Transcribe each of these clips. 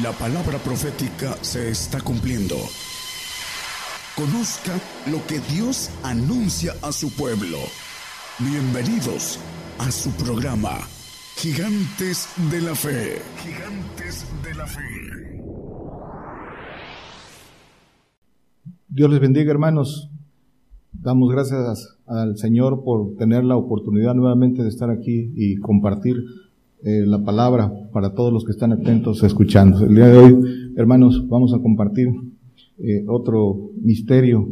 La palabra profética se está cumpliendo. Conozca lo que Dios anuncia a su pueblo. Bienvenidos a su programa, Gigantes de la Fe. Gigantes de la Fe. Dios les bendiga hermanos. Damos gracias al Señor por tener la oportunidad nuevamente de estar aquí y compartir eh, la palabra para todos los que están atentos escuchando. El día de hoy, hermanos, vamos a compartir eh, otro misterio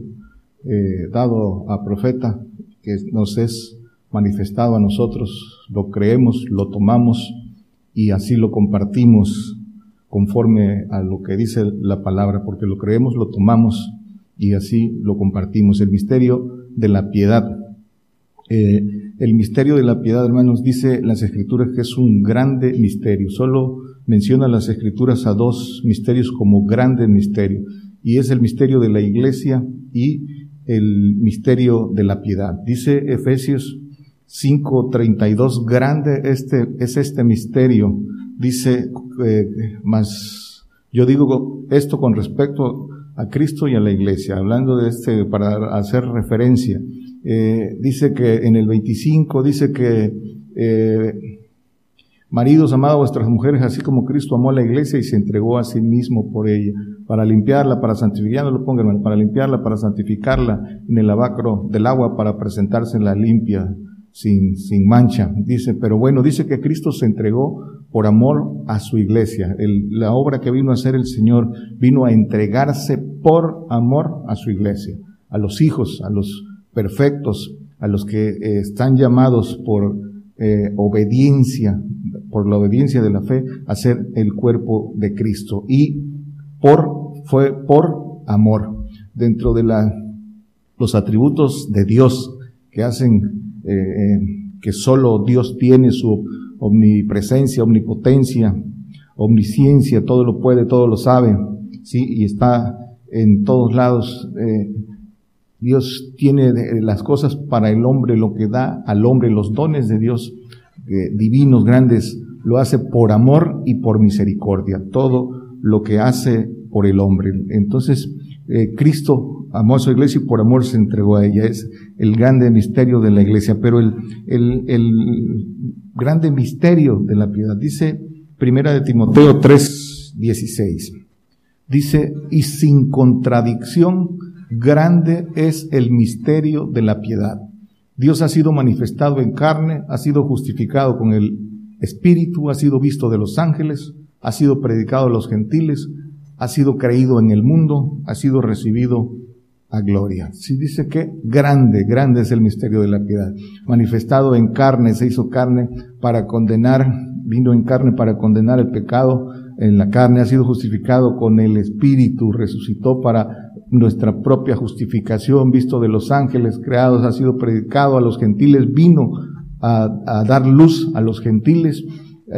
eh, dado a profeta que nos es manifestado a nosotros. Lo creemos, lo tomamos y así lo compartimos conforme a lo que dice la palabra, porque lo creemos, lo tomamos y así lo compartimos. El misterio de la piedad. El misterio de la piedad, hermanos, dice las escrituras que es un grande misterio. Solo menciona las escrituras a dos misterios como grande misterio. Y es el misterio de la iglesia y el misterio de la piedad. Dice Efesios 5:32, grande este, es este misterio. Dice, eh, más, yo digo esto con respecto a Cristo y a la iglesia, hablando de este, para hacer referencia. Eh, dice que en el 25 dice que eh, maridos amad a vuestras mujeres así como Cristo amó a la iglesia y se entregó a sí mismo por ella para limpiarla, para santificarla, no lo pongan, para limpiarla, para santificarla en el lavacro del agua para presentársela limpia, sin, sin mancha. Dice, pero bueno, dice que Cristo se entregó por amor a su iglesia. la obra que vino a hacer el Señor vino a entregarse por amor a su iglesia, a los hijos, a los perfectos, a los que eh, están llamados por eh, obediencia, por la obediencia de la fe, a ser el cuerpo de Cristo. Y por, fue por amor. Dentro de la, los atributos de Dios que hacen, eh, que solo Dios tiene su omnipresencia, omnipotencia, omnisciencia, todo lo puede, todo lo sabe, sí, y está en todos lados, eh, Dios tiene las cosas para el hombre, lo que da al hombre, los dones de Dios eh, divinos, grandes, lo hace por amor y por misericordia. Todo lo que hace por el hombre. Entonces, eh, Cristo amó a su iglesia y por amor se entregó a ella. Es el grande misterio de la iglesia. Pero el, el, el grande misterio de la piedad, dice Primera de Timoteo 3, 16. Dice, y sin contradicción, Grande es el misterio de la piedad. Dios ha sido manifestado en carne, ha sido justificado con el Espíritu, ha sido visto de los ángeles, ha sido predicado a los gentiles, ha sido creído en el mundo, ha sido recibido a gloria. Si dice que grande, grande es el misterio de la piedad. Manifestado en carne, se hizo carne para condenar, vino en carne para condenar el pecado en la carne, ha sido justificado con el Espíritu, resucitó para nuestra propia justificación, visto de los ángeles creados, ha sido predicado a los gentiles, vino a, dar luz a los gentiles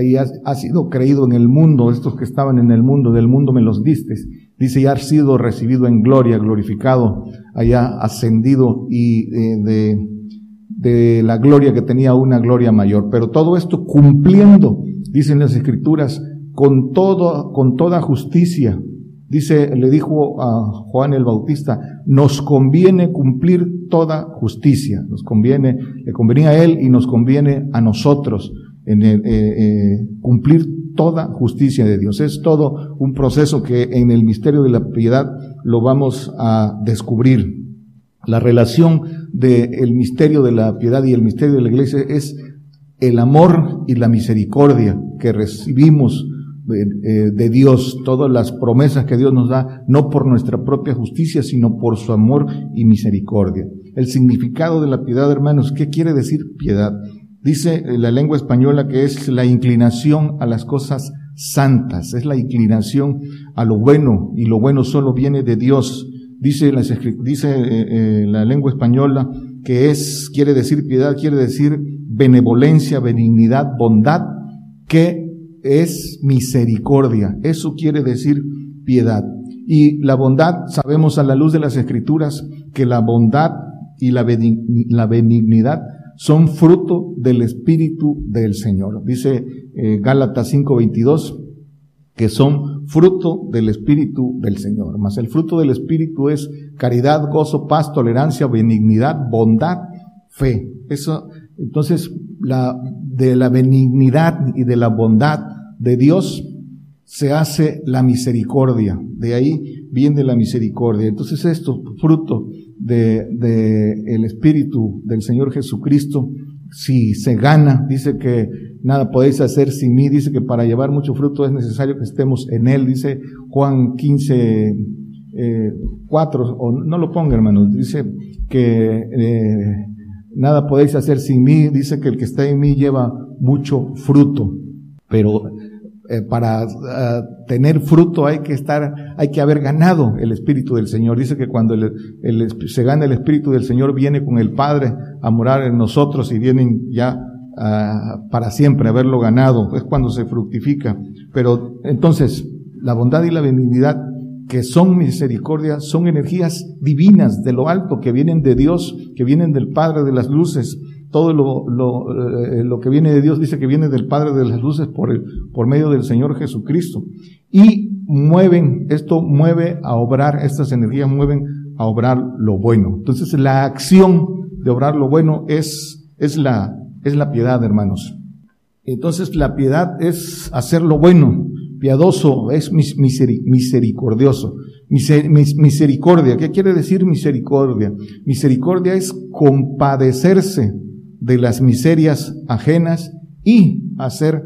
y ha, sido creído en el mundo, estos que estaban en el mundo, del mundo me los diste. Dice, ya ha sido recibido en gloria, glorificado, haya ascendido y eh, de, de la gloria que tenía una gloria mayor. Pero todo esto cumpliendo, dicen las escrituras, con todo, con toda justicia, Dice, le dijo a Juan el Bautista, nos conviene cumplir toda justicia, nos conviene, le convenía a él y nos conviene a nosotros en eh, eh, cumplir toda justicia de Dios. Es todo un proceso que en el misterio de la piedad lo vamos a descubrir. La relación del misterio de la piedad y el misterio de la iglesia es el amor y la misericordia que recibimos eh, de Dios, todas las promesas que Dios nos da, no por nuestra propia justicia, sino por su amor y misericordia. El significado de la piedad, hermanos, ¿qué quiere decir piedad? Dice la lengua española que es la inclinación a las cosas santas, es la inclinación a lo bueno, y lo bueno solo viene de Dios. Dice, la, dice eh, eh, la lengua española que es, quiere decir piedad, quiere decir benevolencia, benignidad, bondad, que es misericordia. Eso quiere decir piedad. Y la bondad, sabemos a la luz de las escrituras que la bondad y la benignidad son fruto del Espíritu del Señor. Dice eh, Gálatas 5:22 que son fruto del Espíritu del Señor. Mas el fruto del Espíritu es caridad, gozo, paz, tolerancia, benignidad, bondad, fe. Eso, entonces, la, de la benignidad y de la bondad de Dios se hace la misericordia. De ahí viene la misericordia. Entonces, esto, fruto de, de el Espíritu del Señor Jesucristo, si se gana, dice que nada podéis hacer sin mí, dice que para llevar mucho fruto es necesario que estemos en Él, dice Juan 15, eh, 4, o no lo ponga hermanos, dice que eh, nada podéis hacer sin mí, dice que el que está en mí lleva mucho fruto, pero eh, para uh, tener fruto hay que estar, hay que haber ganado el Espíritu del Señor. Dice que cuando se gana el Espíritu del Señor viene con el Padre a morar en nosotros y vienen ya uh, para siempre haberlo ganado. Es cuando se fructifica. Pero entonces, la bondad y la benignidad que son misericordia, son energías divinas de lo alto que vienen de Dios, que vienen del Padre de las luces, todo eh, lo, que viene de Dios dice que viene del Padre de las Luces por, el, por medio del Señor Jesucristo. Y mueven, esto mueve a obrar, estas energías mueven a obrar lo bueno. Entonces la acción de obrar lo bueno es, es la, es la piedad, hermanos. Entonces la piedad es hacer lo bueno. Piadoso es misericordioso. Misericordia, ¿qué quiere decir misericordia? Misericordia es compadecerse de las miserias ajenas y hacer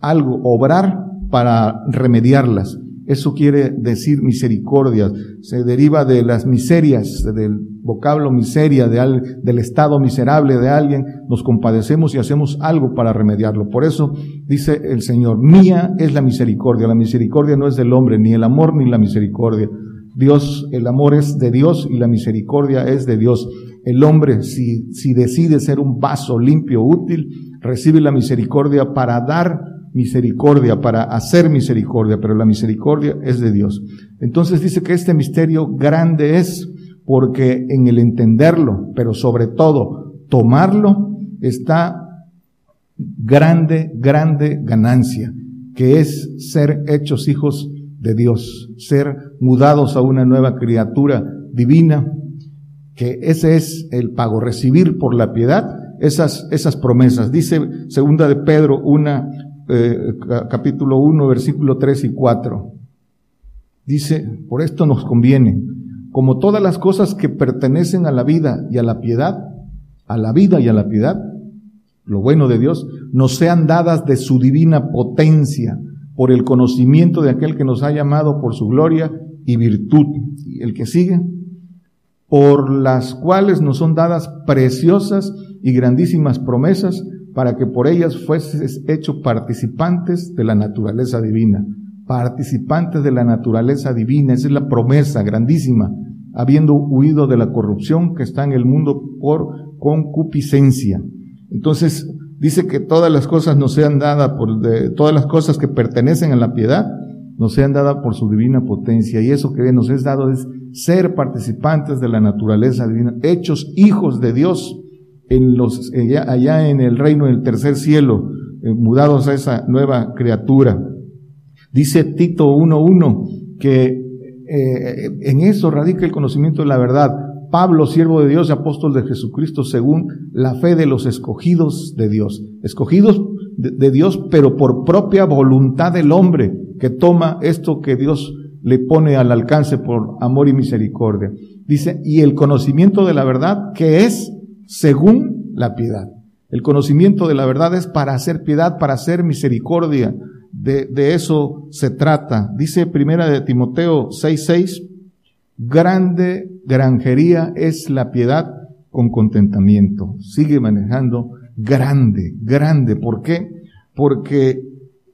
algo, obrar para remediarlas. Eso quiere decir misericordia. Se deriva de las miserias, del vocablo miseria, de del estado miserable de alguien. Nos compadecemos y hacemos algo para remediarlo. Por eso dice el Señor, mía es la misericordia. La misericordia no es del hombre, ni el amor ni la misericordia. Dios, el amor es de Dios y la misericordia es de Dios. El hombre, si, si decide ser un vaso limpio, útil, recibe la misericordia para dar misericordia, para hacer misericordia, pero la misericordia es de Dios. Entonces dice que este misterio grande es porque en el entenderlo, pero sobre todo tomarlo, está grande, grande ganancia, que es ser hechos hijos de Dios, ser mudados a una nueva criatura divina, que ese es el pago, recibir por la piedad esas, esas promesas. Dice segunda de Pedro, una, eh, capítulo 1, versículo 3 y 4. Dice, por esto nos conviene, como todas las cosas que pertenecen a la vida y a la piedad, a la vida y a la piedad, lo bueno de Dios, nos sean dadas de su divina potencia, por el conocimiento de aquel que nos ha llamado por su gloria y virtud. Y el que sigue, por las cuales nos son dadas preciosas y grandísimas promesas, para que por ellas fueses hecho participantes de la naturaleza divina. Participantes de la naturaleza divina, esa es la promesa grandísima, habiendo huido de la corrupción que está en el mundo por concupiscencia. Entonces, dice que todas las cosas nos sean dadas por, todas las cosas que pertenecen a la piedad, nos sean dadas por su divina potencia. Y eso que nos es dado es ser participantes de la naturaleza divina, hechos hijos de Dios en los, allá, en el reino del tercer cielo, eh, mudados a esa nueva criatura. Dice Tito 1.1 que eh, en eso radica el conocimiento de la verdad. Pablo, siervo de Dios y apóstol de Jesucristo, según la fe de los escogidos de Dios. Escogidos de Dios, pero por propia voluntad del hombre, que toma esto que Dios le pone al alcance por amor y misericordia. Dice, y el conocimiento de la verdad que es según la piedad. El conocimiento de la verdad es para hacer piedad, para hacer misericordia. De, de eso se trata. Dice primera de Timoteo 6:6, grande granjería es la piedad con contentamiento. Sigue manejando grande, grande. ¿Por qué? Porque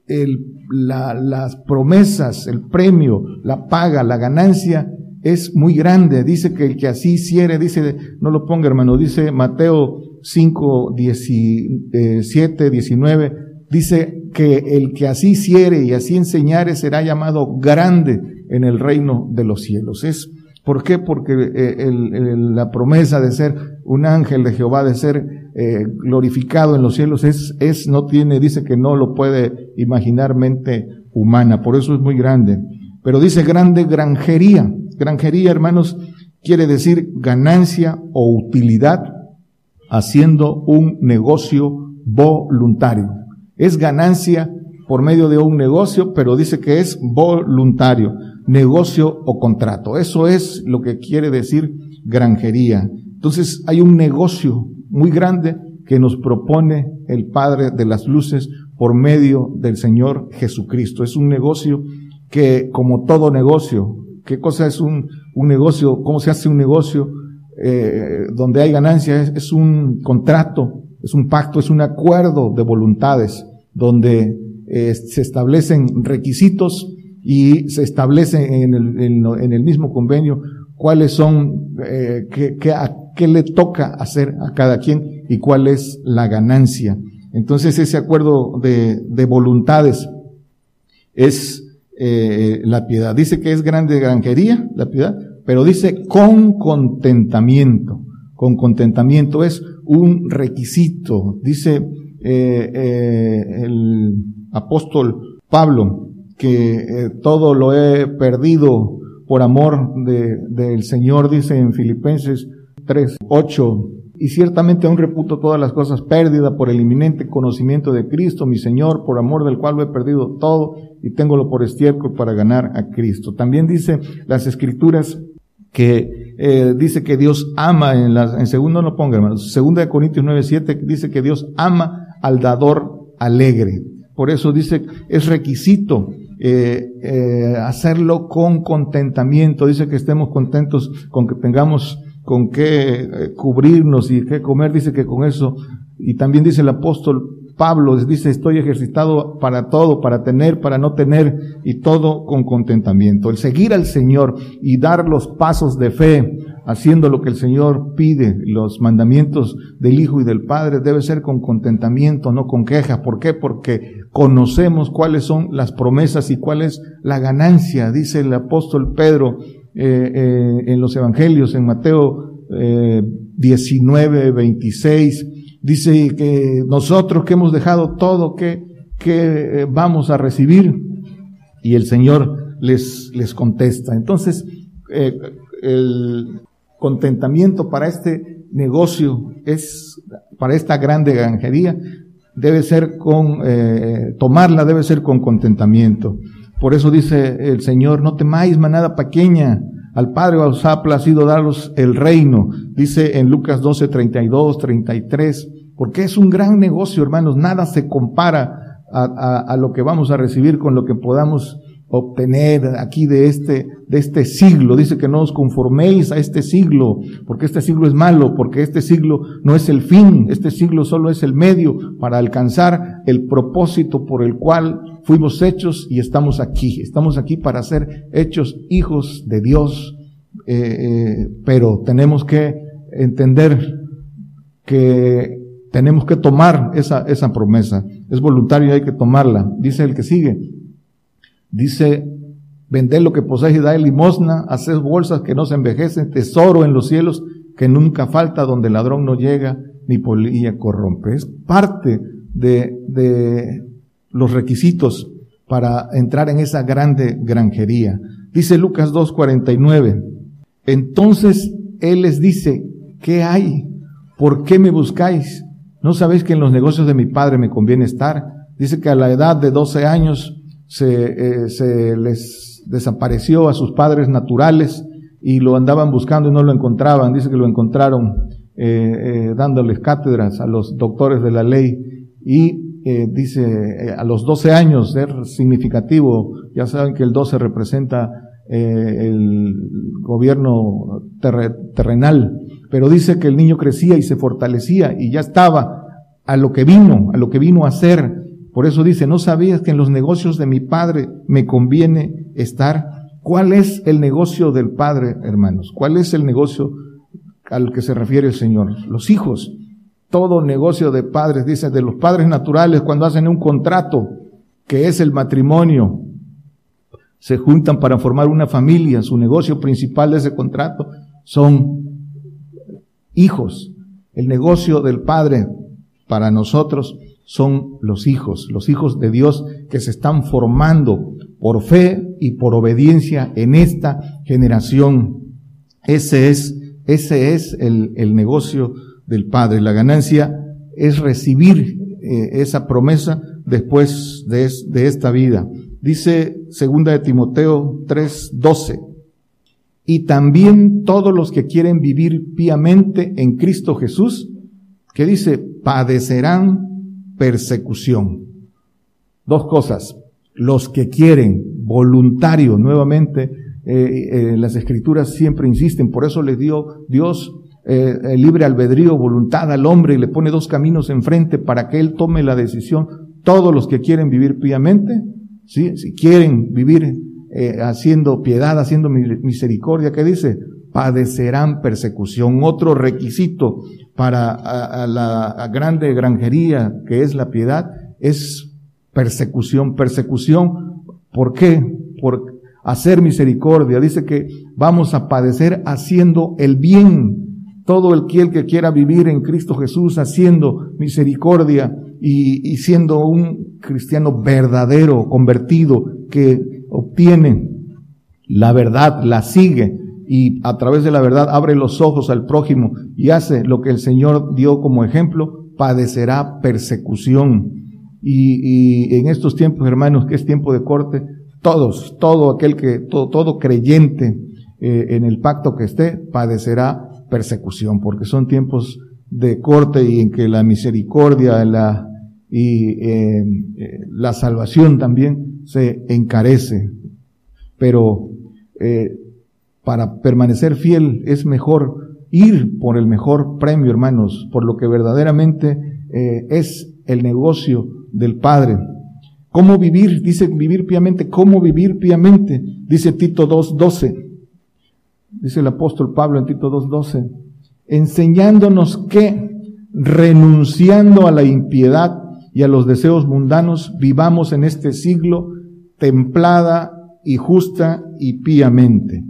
el la, las promesas, el premio, la paga, la ganancia es muy grande. Dice que el que así hiciere, dice, no lo ponga hermano, dice Mateo 5, 17, 19, dice que el que así hiciere y así enseñare será llamado grande en el reino de los cielos. Es, ¿Por qué? Porque eh, la promesa de ser un ángel de Jehová, de ser eh, glorificado en los cielos, es, es, no tiene, dice que no lo puede imaginarmente humana, por eso es muy grande. Pero dice grande granjería. Granjería, hermanos, quiere decir ganancia o utilidad haciendo un negocio voluntario. Es ganancia por medio de un negocio, pero dice que es voluntario, negocio o contrato. Eso es lo que quiere decir granjería. Entonces hay un negocio muy grande que nos propone el Padre de las Luces por medio del Señor Jesucristo. Es un negocio que, como todo negocio, ¿qué cosa es un, negocio? ¿Cómo se hace un negocio? Eh, donde hay ganancia es, un contrato, es un pacto, es un acuerdo de voluntades, donde eh, se establecen requisitos y se establece en el, en, el mismo convenio cuáles son, eh, qué, qué, qué le toca hacer a cada quien y cuál es la ganancia. Entonces ese acuerdo de, de voluntades es eh, la piedad. Dice que es grande granjería, la piedad, pero dice con contentamiento. Con contentamiento es un requisito. Dice eh, eh, el apóstol Pablo que todo lo he perdido por amor de, del Señor, dice en Filipenses 3, 8, y ciertamente aún reputo todas las cosas pérdidas por el inminente conocimiento de Cristo, mi Señor, por amor del cual lo he perdido todo y tengo por estiércol para ganar a Cristo. También dice las escrituras que eh, dice que Dios ama en la, en segundo no ponga hermanos, segunda de Corintios 9, 7 dice que Dios ama al dador alegre. Por eso dice, es requisito eh, eh, hacerlo con contentamiento. Dice que estemos contentos con que tengamos con qué eh, cubrirnos y qué comer. Dice que con eso, y también dice el apóstol Pablo, dice, estoy ejercitado para todo, para tener, para no tener, y todo con contentamiento. El seguir al Señor y dar los pasos de fe, haciendo lo que el Señor pide, los mandamientos del Hijo y del Padre, debe ser con contentamiento, no con quejas. ¿Por qué? Porque conocemos cuáles son las promesas y cuál es la ganancia, dice el apóstol Pedro eh, eh, en los Evangelios, en Mateo eh, 19, 26, dice que nosotros que hemos dejado todo, que, eh, vamos a recibir? Y el Señor les, les contesta. Entonces, el contentamiento para este negocio es, para esta grande granjería, debe ser con, tomarla debe ser con contentamiento. Por eso dice el Señor, no temáis manada pequeña, al Padre os ha placido daros el reino, dice en Lucas 12, 32, 33, porque es un gran negocio, hermanos, nada se compara a, lo que vamos a recibir con lo que podamos obtener aquí de este, de este siglo. Dice que no os conforméis a este siglo, porque este siglo es malo, porque este siglo no es el fin, este siglo solo es el medio para alcanzar el propósito por el cual fuimos hechos y estamos aquí. Estamos aquí para ser hechos hijos de Dios, eh, eh, pero tenemos que entender que tenemos que tomar esa, esa promesa. Es voluntario, hay que tomarla. Dice el que sigue, Dice, vended lo que poseéis y dad limosna, haced bolsas que no se envejecen, tesoro en los cielos que nunca falta, donde el ladrón no llega ni polilla corrompe. Es parte de, de los requisitos para entrar en esa grande granjería. Dice Lucas 2.49. Entonces Él les dice, ¿qué hay? ¿Por qué me buscáis? ¿No sabéis que en los negocios de mi padre me conviene estar? Dice que a la edad de 12 años se, eh, se les desapareció a sus padres naturales y lo andaban buscando y no lo encontraban. Dice que lo encontraron eh, eh, dándoles cátedras a los doctores de la ley y eh, dice eh, a los 12 años, ser significativo, ya saben que el 12 representa eh, el gobierno terrenal, pero dice que el niño crecía y se fortalecía y ya estaba a lo que vino, a lo que vino a ser por eso dice, ¿no sabías que en los negocios de mi padre me conviene estar? ¿Cuál es el negocio del padre, hermanos? ¿Cuál es el negocio al que se refiere el Señor? Los hijos. Todo negocio de padres, dice, de los padres naturales, cuando hacen un contrato, que es el matrimonio, se juntan para formar una familia, su negocio principal de ese contrato son hijos. El negocio del padre para nosotros son los hijos, los hijos de Dios que se están formando por fe y por obediencia en esta generación. Ese es, ese es el, el negocio del Padre. La ganancia es recibir eh, esa promesa después de, de, esta vida. Dice segunda de Timoteo 3:12. Y también todos los que quieren vivir piamente en Cristo Jesús, que dice, padecerán persecución. Dos cosas. Los que quieren, voluntario, nuevamente, eh, eh, las escrituras siempre insisten, por eso les dio Dios eh, libre albedrío, voluntad al hombre y le pone dos caminos enfrente para que él tome la decisión. Todos los que quieren vivir piamente, ¿sí? si quieren vivir haciendo piedad, haciendo misericordia, ¿qué dice? Padecerán persecución. Otro requisito para la grande granjería que es la piedad es persecución. Persecución, ¿por qué? Por hacer misericordia. Dice que vamos a padecer haciendo el bien. Todo el que quiera vivir en Cristo Jesús haciendo misericordia y, y siendo un cristiano verdadero, convertido, que obtiene la verdad, la sigue, y a través de la verdad abre los ojos al prójimo y hace lo que el Señor dio como ejemplo, padecerá persecución. Y, en estos tiempos, hermanos, que es tiempo de corte, todos, todo aquel que, todo, todo creyente eh, en el pacto que esté, padecerá persecución, porque son tiempos de corte y en que la misericordia la, y eh, eh, la salvación también se encarece. Pero para permanecer fiel es mejor ir por el mejor premio, hermanos, por lo que verdaderamente eh, es el negocio del Padre. ¿Cómo vivir? Dice vivir piamente. ¿Cómo vivir piamente? Dice Tito 2.12. Dice el apóstol Pablo en Tito 2.12. Enseñándonos que, renunciando a la impiedad y a los deseos mundanos, vivamos en este siglo templada y justa y piamente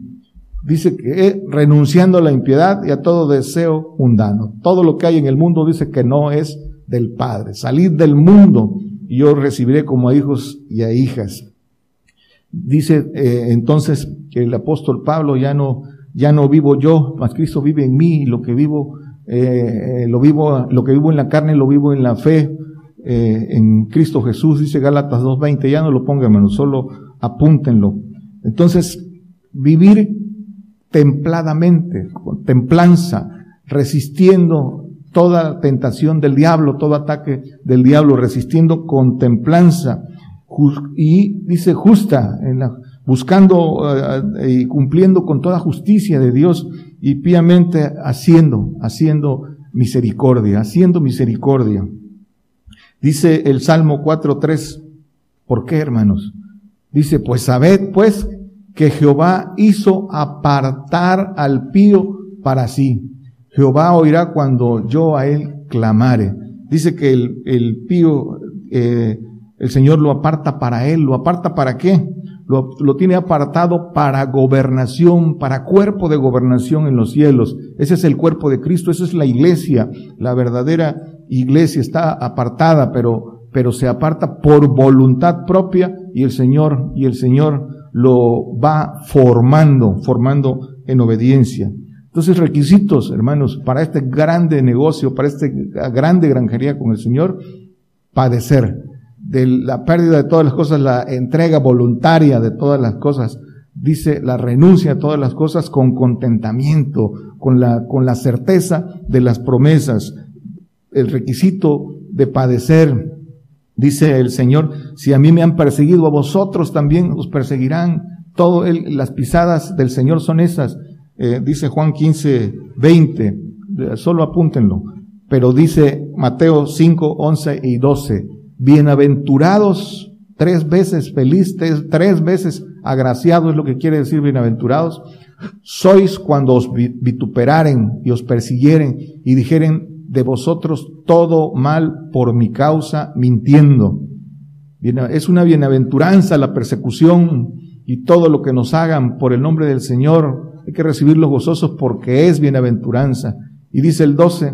dice que renunciando a la impiedad y a todo deseo mundano. Todo lo que hay en el mundo dice que no es del Padre. Salid del mundo y yo recibiré como a hijos y a hijas. Dice eh, entonces que el apóstol Pablo ya no, ya no vivo yo, mas Cristo vive en mí lo que vivo, eh, lo vivo, lo que vivo en la carne lo vivo en la fe, eh, en Cristo Jesús, dice Gálatas 2.20, ya no lo pongan solo apúntenlo. Entonces, vivir templadamente, con templanza, resistiendo toda tentación del diablo, todo ataque del diablo, resistiendo con templanza y dice justa, en la, buscando eh, y cumpliendo con toda justicia de Dios y piamente haciendo, haciendo misericordia, haciendo misericordia. Dice el Salmo 4.3, ¿por qué hermanos? Dice, pues sabed pues que Jehová hizo apartar al pío para sí. Jehová oirá cuando yo a él clamare. Dice que el, el pío, eh, el Señor lo aparta para él. ¿Lo aparta para qué? Lo, lo, tiene apartado para gobernación, para cuerpo de gobernación en los cielos. Ese es el cuerpo de Cristo, esa es la iglesia. La verdadera iglesia está apartada, pero, pero se aparta por voluntad propia y el Señor, y el Señor lo va formando, formando en obediencia. Entonces, requisitos, hermanos, para este grande negocio, para esta grande granjería con el Señor, padecer de la pérdida de todas las cosas, la entrega voluntaria de todas las cosas, dice la renuncia a todas las cosas con contentamiento, con la, con la certeza de las promesas, el requisito de padecer, Dice el Señor, si a mí me han perseguido, a vosotros también os perseguirán. Todo las pisadas del Señor son esas. Eh, dice Juan 15, 20, solo apúntenlo. Pero dice Mateo 5, 11 y 12, bienaventurados, tres veces felices, tres veces agraciados es lo que quiere decir bienaventurados, sois cuando os vituperaren y os persiguieren y dijeren de vosotros todo mal por mi causa, mintiendo. Es una bienaventuranza la persecución y todo lo que nos hagan por el nombre del Señor. Hay que recibir los gozosos porque es bienaventuranza. Y dice el 12,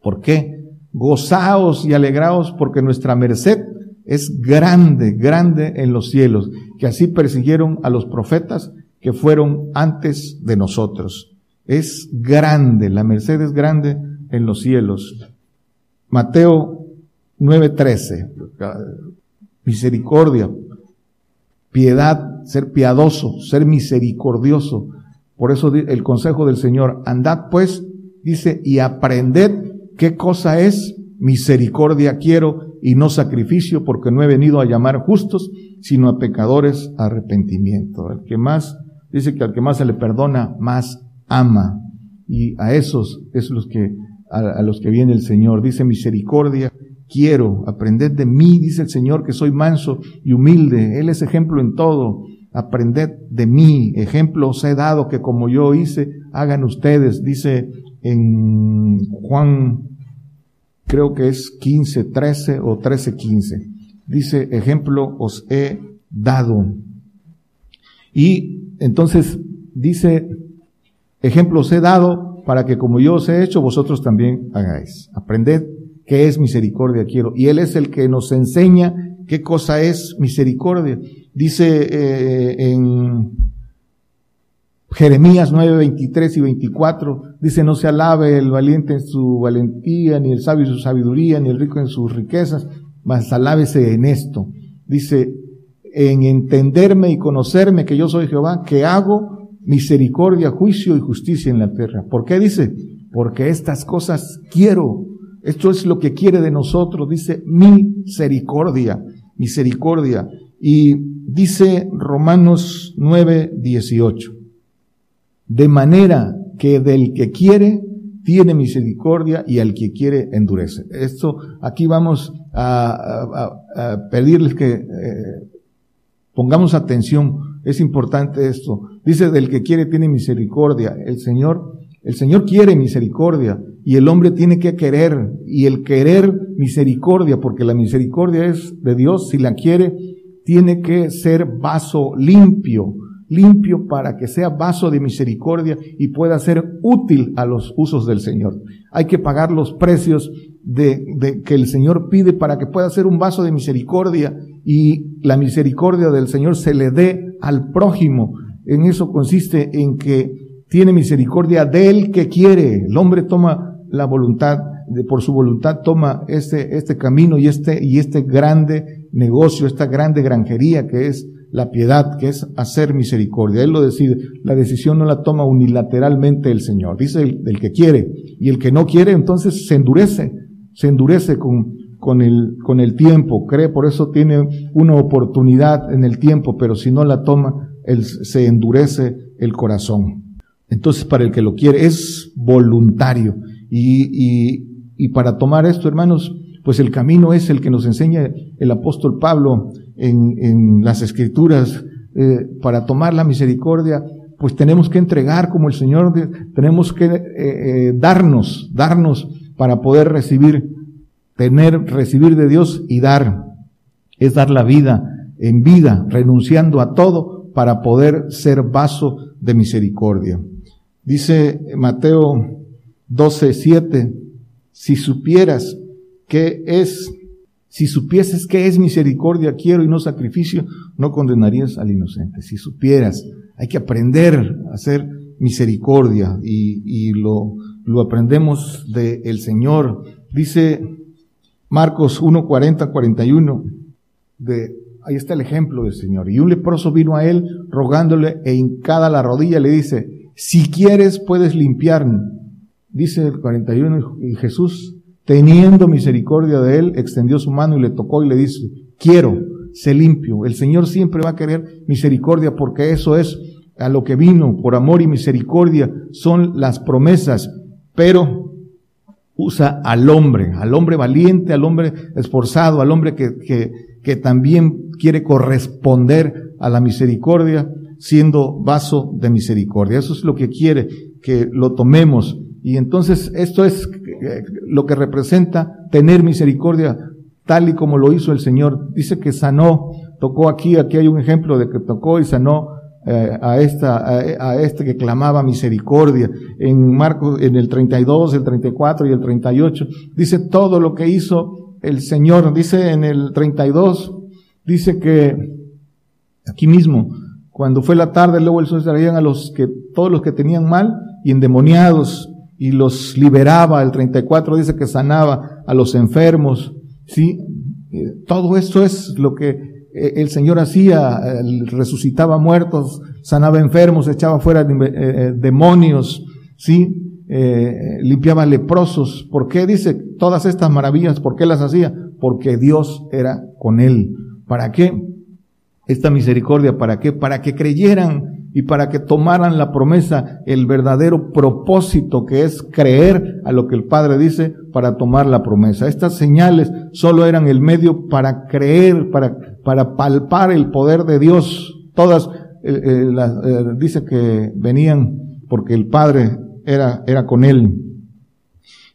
¿por qué? gozaos y alegraos porque nuestra merced es grande, grande en los cielos, que así persiguieron a los profetas que fueron antes de nosotros. Es grande, la merced es grande en los cielos. Mateo 9:13, misericordia, piedad, ser piadoso, ser misericordioso. Por eso el consejo del Señor, andad pues, dice, y aprended qué cosa es misericordia quiero y no sacrificio, porque no he venido a llamar justos, sino a pecadores a arrepentimiento. El que más, dice que al que más se le perdona, más ama. Y a esos es los que, a, los que viene el Señor. Dice misericordia, quiero, aprended de mí, dice el Señor, que soy manso y humilde. Él es ejemplo en todo. Aprended de mí, ejemplo os he dado que como yo hice, hagan ustedes. Dice en Juan, creo que es 15, 13 o 13, 15. Dice, ejemplo os he dado. Y entonces dice, ejemplo os he dado para que como yo os he hecho, vosotros también hagáis. Aprended qué es misericordia quiero. Y Él es el que nos enseña qué cosa es misericordia. Dice eh, en Jeremías 9, 23 y 24, dice, no se alabe el valiente en su valentía, ni el sabio en su sabiduría, ni el rico en sus riquezas, mas alábese en esto. Dice, en entenderme y conocerme que yo soy Jehová, que hago misericordia, juicio y justicia en la tierra. ¿Por qué dice? Porque estas cosas quiero esto es lo que quiere de nosotros, dice misericordia, misericordia. Y dice Romanos 9, 18. De manera que del que quiere, tiene misericordia y al que quiere endurece. Esto, aquí vamos a, pedirles que eh, pongamos atención. Es importante esto. Dice, del que quiere tiene misericordia. El Señor, el Señor quiere misericordia. Y el hombre tiene que querer, y el querer misericordia, porque la misericordia es de Dios, si la quiere, tiene que ser vaso limpio, limpio para que sea vaso de misericordia y pueda ser útil a los usos del Señor. Hay que pagar los precios de, que el Señor pide para que pueda ser un vaso de misericordia y la misericordia del Señor se le dé al prójimo. En eso consiste en que tiene misericordia del que quiere. El hombre toma la voluntad, por su voluntad toma este, este camino y este, y este grande negocio, esta grande granjería que es la piedad, que es hacer misericordia. Él lo decide. La decisión no la toma unilateralmente el Señor. Dice el, que quiere. Y el que no quiere, entonces se endurece. Se endurece con, con el, con el tiempo. Cree, por eso tiene una oportunidad en el tiempo, pero si no la toma, él se endurece el corazón. Entonces, para el que lo quiere, es voluntario. Y, y, para tomar esto, hermanos, pues el camino es el que nos enseña el apóstol Pablo en, en las escrituras. Eh, para tomar la misericordia, pues tenemos que entregar como el Señor, tenemos que eh, eh, darnos, darnos para poder recibir, tener, recibir de Dios y dar. Es dar la vida en vida, renunciando a todo para poder ser vaso de misericordia. Dice Mateo 12.7, si supieras qué es, si supieses qué es misericordia quiero y no sacrificio, no condenarías al inocente. Si supieras, hay que aprender a hacer misericordia y, lo aprendemos del Señor. Dice Marcos 1, 40, 41, de, ahí está el ejemplo del Señor. Y un leproso vino a él rogándole e hincada la rodilla le dice, si quieres puedes limpiarme dice el 41, y Jesús, teniendo misericordia de él, extendió su mano y le tocó y le dice, quiero, sé limpio. El Señor siempre va a querer misericordia porque eso es a lo que vino, por amor y misericordia, son las promesas, pero usa al hombre, al hombre valiente, al hombre esforzado, al hombre que, que, que también quiere corresponder a la misericordia, siendo vaso de misericordia. Eso es lo que quiere, que lo tomemos y entonces esto es eh, lo que representa tener misericordia tal y como lo hizo el Señor. Dice que sanó, tocó aquí, aquí hay un ejemplo de que tocó y sanó eh, a esta, a, este que clamaba misericordia. En Marcos, en el 32, el 34 y el 38, dice todo lo que hizo el Señor. Dice en el 32, dice que aquí mismo, cuando fue la tarde, luego el sol traían a los que, todos los que tenían mal y endemoniados y los liberaba. El 34 dice que sanaba a los enfermos. Sí, eh, todo esto es lo que eh, el Señor hacía, resucitaba muertos, sanaba enfermos, echaba fuera eh, demonios, ¿sí? Limpiaba leprosos. ¿Por qué dice todas estas maravillas? ¿Por qué las hacía? Porque Dios era con él. ¿Para qué? Esta misericordia, ¿para qué? Para que creyeran y para que tomaran la promesa, el verdadero propósito que es creer a lo que el Padre dice para tomar la promesa. Estas señales solo eran el medio para creer, para, para palpar el poder de Dios. Todas, eh, eh, eh, dice que venían porque el Padre era, era con él.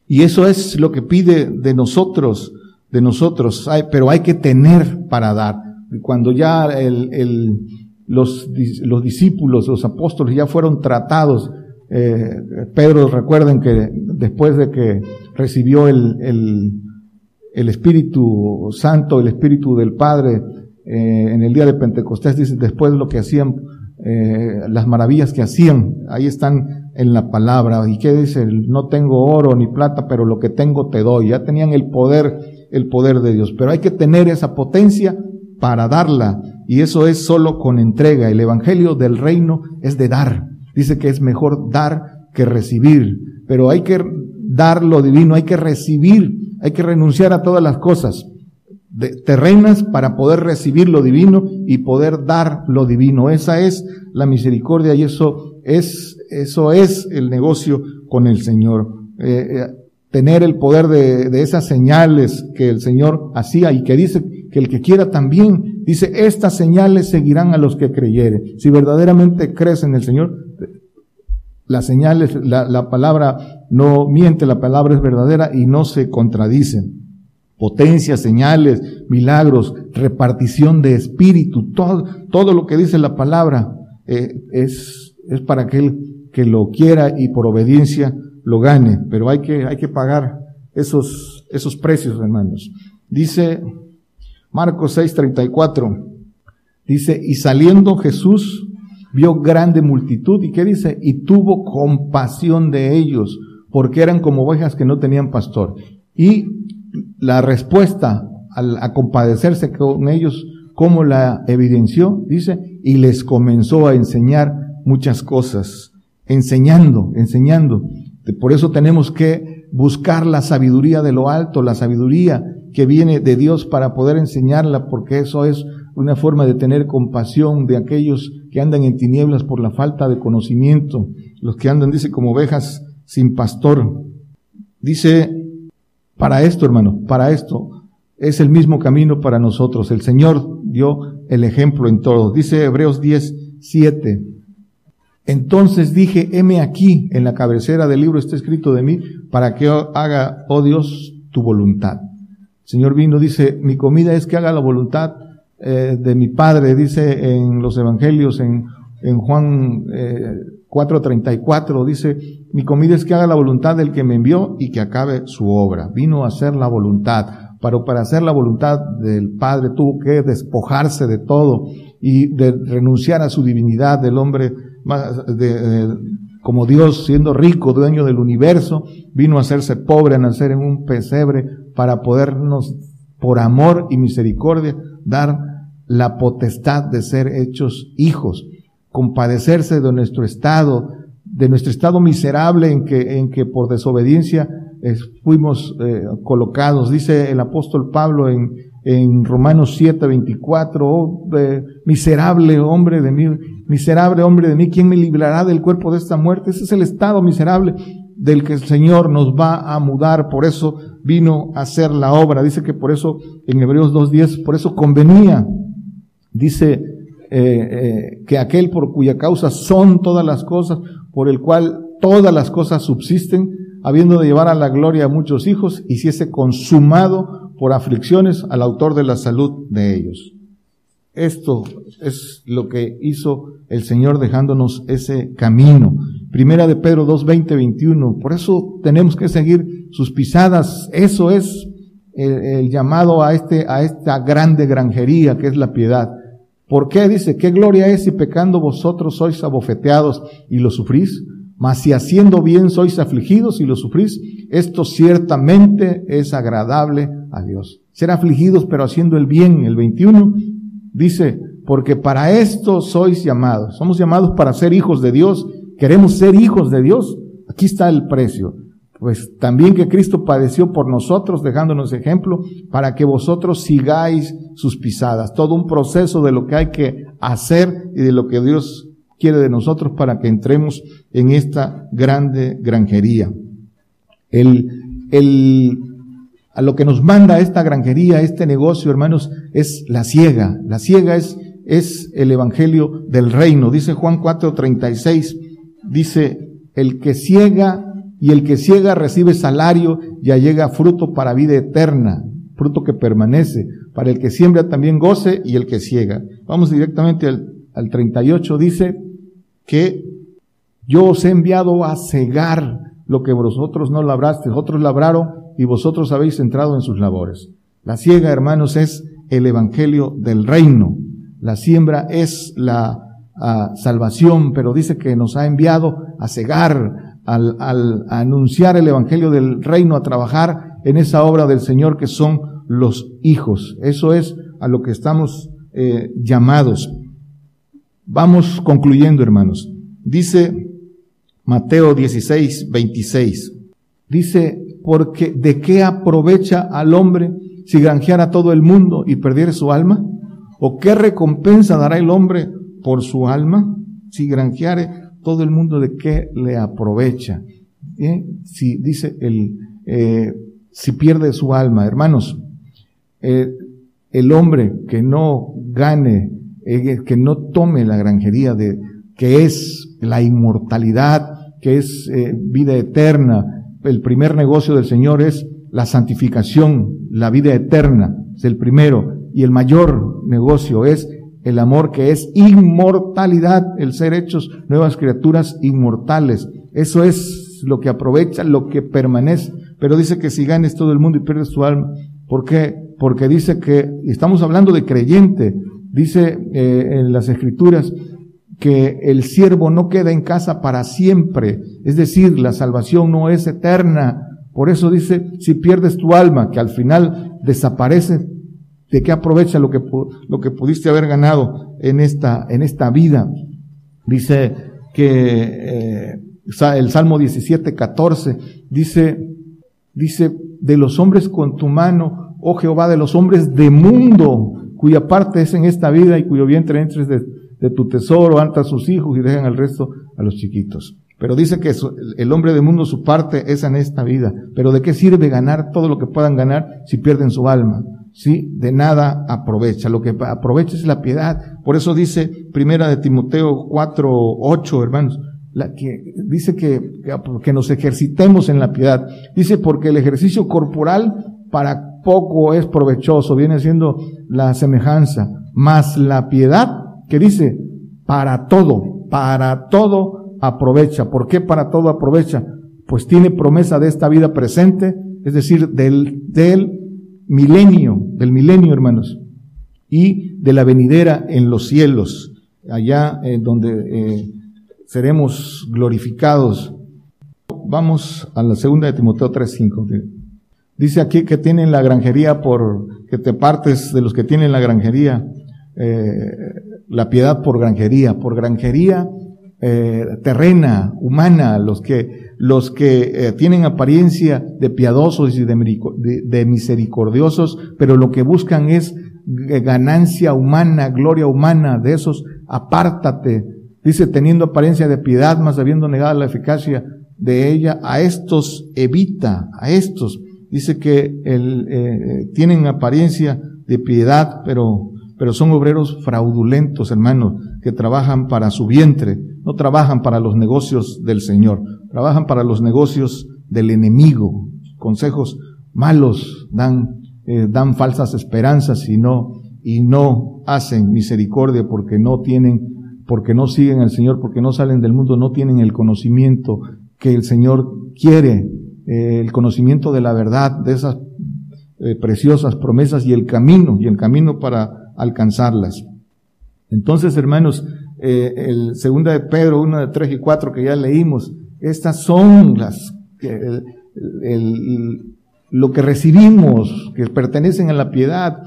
Y eso es lo que pide de nosotros, de nosotros, pero hay que tener para dar. Cuando ya el, el los, los discípulos, los apóstoles ya fueron tratados. Eh, Pedro, recuerden que después de que recibió el, el, el Espíritu Santo, el Espíritu del Padre, eh, en el día de Pentecostés, dice, después de lo que hacían, eh, las maravillas que hacían, ahí están en la palabra. ¿Y qué dice? No tengo oro ni plata, pero lo que tengo te doy. Ya tenían el poder, el poder de Dios. Pero hay que tener esa potencia para darla. Y eso es solo con entrega. El Evangelio del Reino es de dar. Dice que es mejor dar que recibir. Pero hay que dar lo divino, hay que recibir, hay que renunciar a todas las cosas terrenas para poder recibir lo divino y poder dar lo divino. Esa es la misericordia y eso es, eso es el negocio con el Señor. Eh, eh, tener el poder de, de esas señales que el Señor hacía y que dice que el que quiera también, dice, estas señales seguirán a los que creyeren. Si verdaderamente crees en el Señor, las señales, la, la palabra no miente, la palabra es verdadera y no se contradice. Potencias, señales, milagros, repartición de espíritu, todo, todo lo que dice la palabra eh, es, es para aquel que lo quiera y por obediencia lo gane. Pero hay que, hay que pagar esos, esos precios, hermanos. Dice Marcos 6:34 dice, y saliendo Jesús vio grande multitud, ¿y qué dice? Y tuvo compasión de ellos, porque eran como ovejas que no tenían pastor. Y la respuesta a compadecerse con ellos, como la evidenció, dice, y les comenzó a enseñar muchas cosas, enseñando, enseñando. Por eso tenemos que buscar la sabiduría de lo alto, la sabiduría que viene de Dios para poder enseñarla, porque eso es una forma de tener compasión de aquellos que andan en tinieblas por la falta de conocimiento, los que andan, dice, como ovejas sin pastor. Dice, para esto, hermano, para esto, es el mismo camino para nosotros. El Señor dio el ejemplo en todo. Dice Hebreos 10, 7. Entonces dije, heme aquí, en la cabecera del libro está escrito de mí, para que haga, oh Dios, tu voluntad. Señor vino, dice, mi comida es que haga la voluntad eh, de mi Padre, dice en los Evangelios, en, en Juan eh, 4.34, dice, mi comida es que haga la voluntad del que me envió y que acabe su obra. Vino a hacer la voluntad, pero para hacer la voluntad del Padre tuvo que despojarse de todo y de renunciar a su divinidad del hombre de, como Dios siendo rico, dueño del universo, vino a hacerse pobre, a nacer en un pesebre para podernos, por amor y misericordia, dar la potestad de ser hechos hijos, compadecerse de nuestro estado, de nuestro estado miserable en que, en que por desobediencia eh, fuimos eh, colocados. Dice el apóstol Pablo en, en Romanos 7, 24, oh, miserable hombre de mí, miserable hombre de mí, ¿quién me librará del cuerpo de esta muerte? Ese es el estado miserable del que el Señor nos va a mudar, por eso vino a hacer la obra. Dice que por eso, en Hebreos 2.10, por eso convenía, dice eh, eh, que aquel por cuya causa son todas las cosas, por el cual todas las cosas subsisten, habiendo de llevar a la gloria a muchos hijos, hiciese consumado por aflicciones al autor de la salud de ellos. esto es lo que hizo el Señor dejándonos ese camino. Primera de Pedro 2, 20, 21. Por eso tenemos que seguir sus pisadas. Eso es el, llamado a este, a esta grande granjería que es la piedad. ¿Por qué? Dice, ¿qué gloria es si pecando vosotros sois abofeteados y lo sufrís? Mas si haciendo bien sois afligidos y lo sufrís, esto ciertamente es agradable a Dios. Ser afligidos pero haciendo el bien, el 21, dice, porque para esto sois llamados. Somos llamados para ser hijos de Dios. Queremos ser hijos de Dios. Aquí está el precio pues también que Cristo padeció por nosotros, dejándonos ejemplo, para que vosotros sigáis sus pisadas. Todo un proceso de lo que hay que hacer y de lo que Dios quiere de nosotros para que entremos en esta grande granjería. El, el, a lo que nos manda esta granjería, este negocio, hermanos, es la ciega. La ciega es, es el evangelio del reino. Dice Juan 4:36, dice, el que ciega y el que ciega recibe salario, ya llega fruto para vida eterna, fruto que permanece. Para el que siembra también goce y el que ciega. Vamos directamente al, al 38, dice que yo os he enviado a cegar lo que vosotros no labraste, otros labraron y vosotros habéis entrado en sus labores. La ciega, hermanos, es el evangelio del reino. La siembra es la ah, salvación, pero dice que nos ha enviado a cegar, al, al anunciar el Evangelio del reino, a trabajar en esa obra del Señor que son los hijos. Eso es a lo que estamos eh, llamados. Vamos concluyendo, hermanos. Dice Mateo 16, 26. Dice, porque ¿de qué aprovecha al hombre si granjeara todo el mundo y perdiere su alma? ¿O qué recompensa dará el hombre por su alma si granjeare todo el mundo de qué le aprovecha. Si dice el, eh, si pierde su alma, hermanos, eh, el hombre que no gane, eh, que no tome la granjería de, que es la inmortalidad, que es vida eterna, el primer negocio del Señor es la santificación, la vida eterna, es el primero, y el mayor negocio es el amor que es inmortalidad, el ser hechos nuevas criaturas inmortales. Eso es lo que aprovecha, lo que permanece. Pero dice que si ganes todo el mundo y pierdes tu alma, ¿por qué? Porque dice que, estamos hablando de creyente, dice eh, en las escrituras que el siervo no queda en casa para siempre, es decir, la salvación no es eterna. Por eso dice, si pierdes tu alma, que al final desaparece, ¿De qué aprovecha lo que, lo que pudiste haber ganado en esta, en esta vida? Dice que eh, el Salmo 17, 14 dice, dice, de los hombres con tu mano, oh Jehová, de los hombres de mundo, cuya parte es en esta vida y cuyo vientre entres de, de tu tesoro, anta a sus hijos y dejan al resto a los chiquitos. Pero dice que el hombre de mundo su parte es en esta vida. Pero ¿de qué sirve ganar todo lo que puedan ganar si pierden su alma? ¿Sí? De nada aprovecha. Lo que aprovecha es la piedad. Por eso dice Primera de Timoteo 4, 8, hermanos, la que dice que, que nos ejercitemos en la piedad. Dice porque el ejercicio corporal para poco es provechoso, viene siendo la semejanza, más la piedad que dice para todo, para todo aprovecha. ¿Por qué para todo aprovecha? Pues tiene promesa de esta vida presente, es decir, del, del milenio, del milenio, hermanos, y de la venidera en los cielos, allá eh, donde eh, seremos glorificados. Vamos a la segunda de Timoteo 3.5. Dice aquí que tienen la granjería por, que te partes de los que tienen la granjería, eh, la piedad por granjería, por granjería terrena, humana, los que los que eh, tienen apariencia de piadosos y de, misericordiosos, pero lo que buscan es ganancia humana, gloria humana, de esos apártate. Dice, teniendo apariencia de piedad, más habiendo negado la eficacia de ella, a estos evita, a estos. Dice que el, eh, tienen apariencia de piedad, pero, pero son obreros fraudulentos, hermanos, que trabajan para su vientre, no trabajan para los negocios del Señor trabajan para los negocios del enemigo, consejos malos, dan, eh, dan falsas esperanzas y no, y no hacen misericordia porque no tienen, porque no siguen al Señor, porque no salen del mundo, no tienen el conocimiento que el Señor quiere, eh, el conocimiento de la verdad, de esas eh, preciosas promesas y el camino, y el camino para alcanzarlas. Entonces, hermanos, eh, el segunda de Pedro 1 de 3 y 4 que ya leímos, estas son las, el, lo que recibimos, que pertenecen a la piedad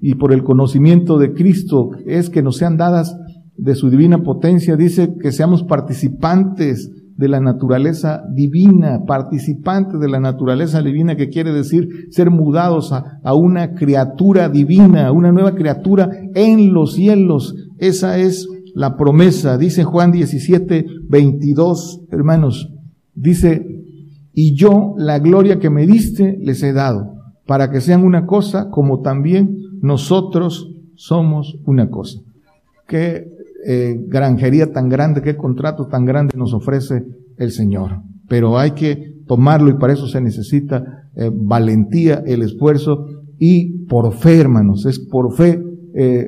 y por el conocimiento de Cristo, es que nos sean dadas de su divina potencia, dice que seamos participantes de la naturaleza divina, participantes de la naturaleza divina, que quiere decir ser mudados a, a, una criatura divina, una nueva criatura en los cielos. Esa es la promesa. Dice Juan 17, 22, hermanos, dice, y yo la gloria que me diste les he dado, para que sean una cosa como también nosotros somos una cosa. Qué eh, granjería tan grande, qué contrato tan grande nos ofrece el Señor. Pero hay que tomarlo y para eso se necesita eh, valentía, el esfuerzo y por fe, hermanos, es por fe eh,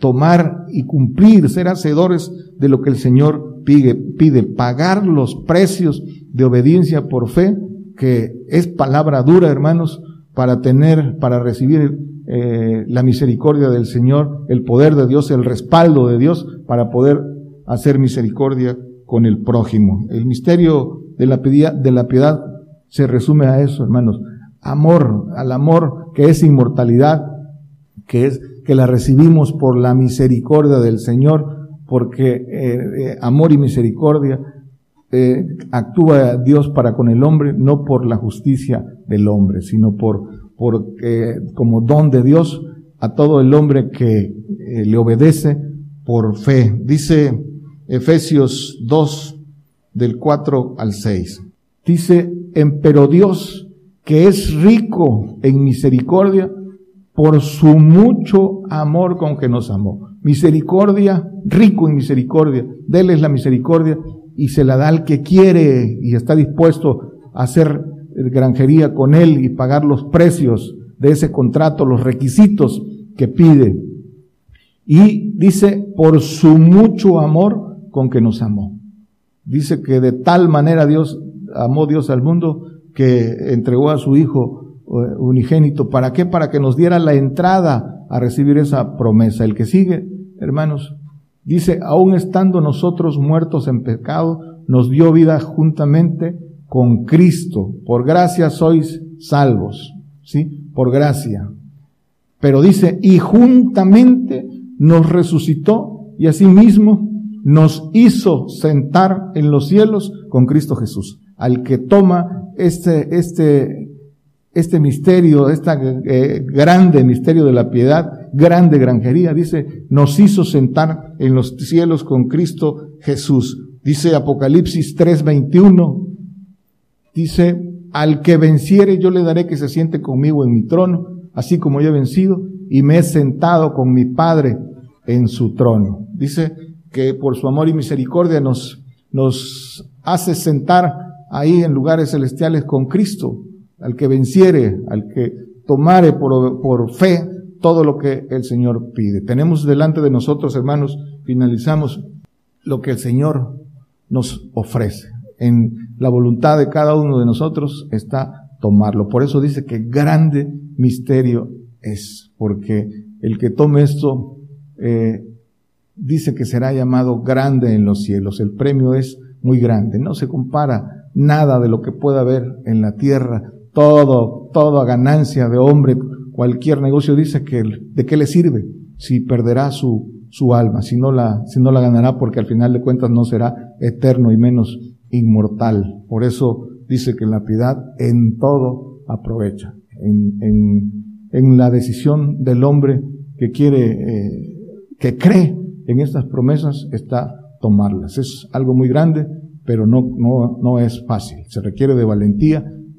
tomar y cumplir, ser hacedores de lo que el Señor pide, pide, pagar los precios de obediencia por fe, que es palabra dura, hermanos, para tener, para recibir eh, la misericordia del Señor, el poder de Dios, el respaldo de Dios, para poder hacer misericordia con el prójimo. El misterio de la, de la piedad se resume a eso, hermanos. Amor, al amor que es inmortalidad, que es que la recibimos por la misericordia del Señor, porque eh, eh, amor y misericordia eh, actúa Dios para con el hombre, no por la justicia del hombre, sino por, por como don de Dios a todo el hombre que le obedece por fe. Dice Efesios 2 del 4 al 6. Dice, pero Dios que es rico en misericordia, por su mucho amor con que nos amó. Misericordia, rico en misericordia. Déles la misericordia y se la da al que quiere y está dispuesto a hacer granjería con él y pagar los precios de ese contrato, los requisitos que pide. Y dice, por su mucho amor con que nos amó. Dice que de tal manera Dios amó Dios al mundo que entregó a su Hijo unigénito. ¿Para qué? Para que nos diera la entrada a recibir esa promesa. El que sigue, hermanos, Dice, aún estando nosotros muertos en pecado, nos dio vida juntamente con Cristo. Por gracia sois salvos. ¿Sí? Por gracia. Pero dice, y juntamente nos resucitó y asimismo nos hizo sentar en los cielos con Cristo Jesús. Al que toma este, este, este misterio, este grande misterio de la piedad, grande granjería, dice, nos hizo sentar en los cielos con Cristo Jesús. Dice Apocalipsis 3:21, dice, al que venciere yo le daré que se siente conmigo en mi trono, así como yo he vencido, y me he sentado con mi Padre en su trono. Dice que por su amor y misericordia nos, nos hace sentar ahí en lugares celestiales con Cristo, al que venciere, al que tomare por, fe todo lo que el Señor pide. Tenemos delante de nosotros, hermanos, finalizamos lo que el Señor nos ofrece. En la voluntad de cada uno de nosotros está tomarlo. Por eso dice que grande misterio es, porque el que tome esto eh, dice que será llamado grande en los cielos. El premio es muy grande. No se compara nada de lo que pueda haber en la tierra. Todo, toda ganancia de hombre Cualquier negocio dice que de qué le sirve si perderá su, su alma, si no la, si no la ganará porque al final de cuentas no será eterno y menos inmortal. Por eso dice que la piedad en todo aprovecha, en, en, en la decisión del hombre que quiere, eh, que cree en estas promesas está tomarlas. Es algo muy grande, pero no, no, no es fácil. Se requiere de valentía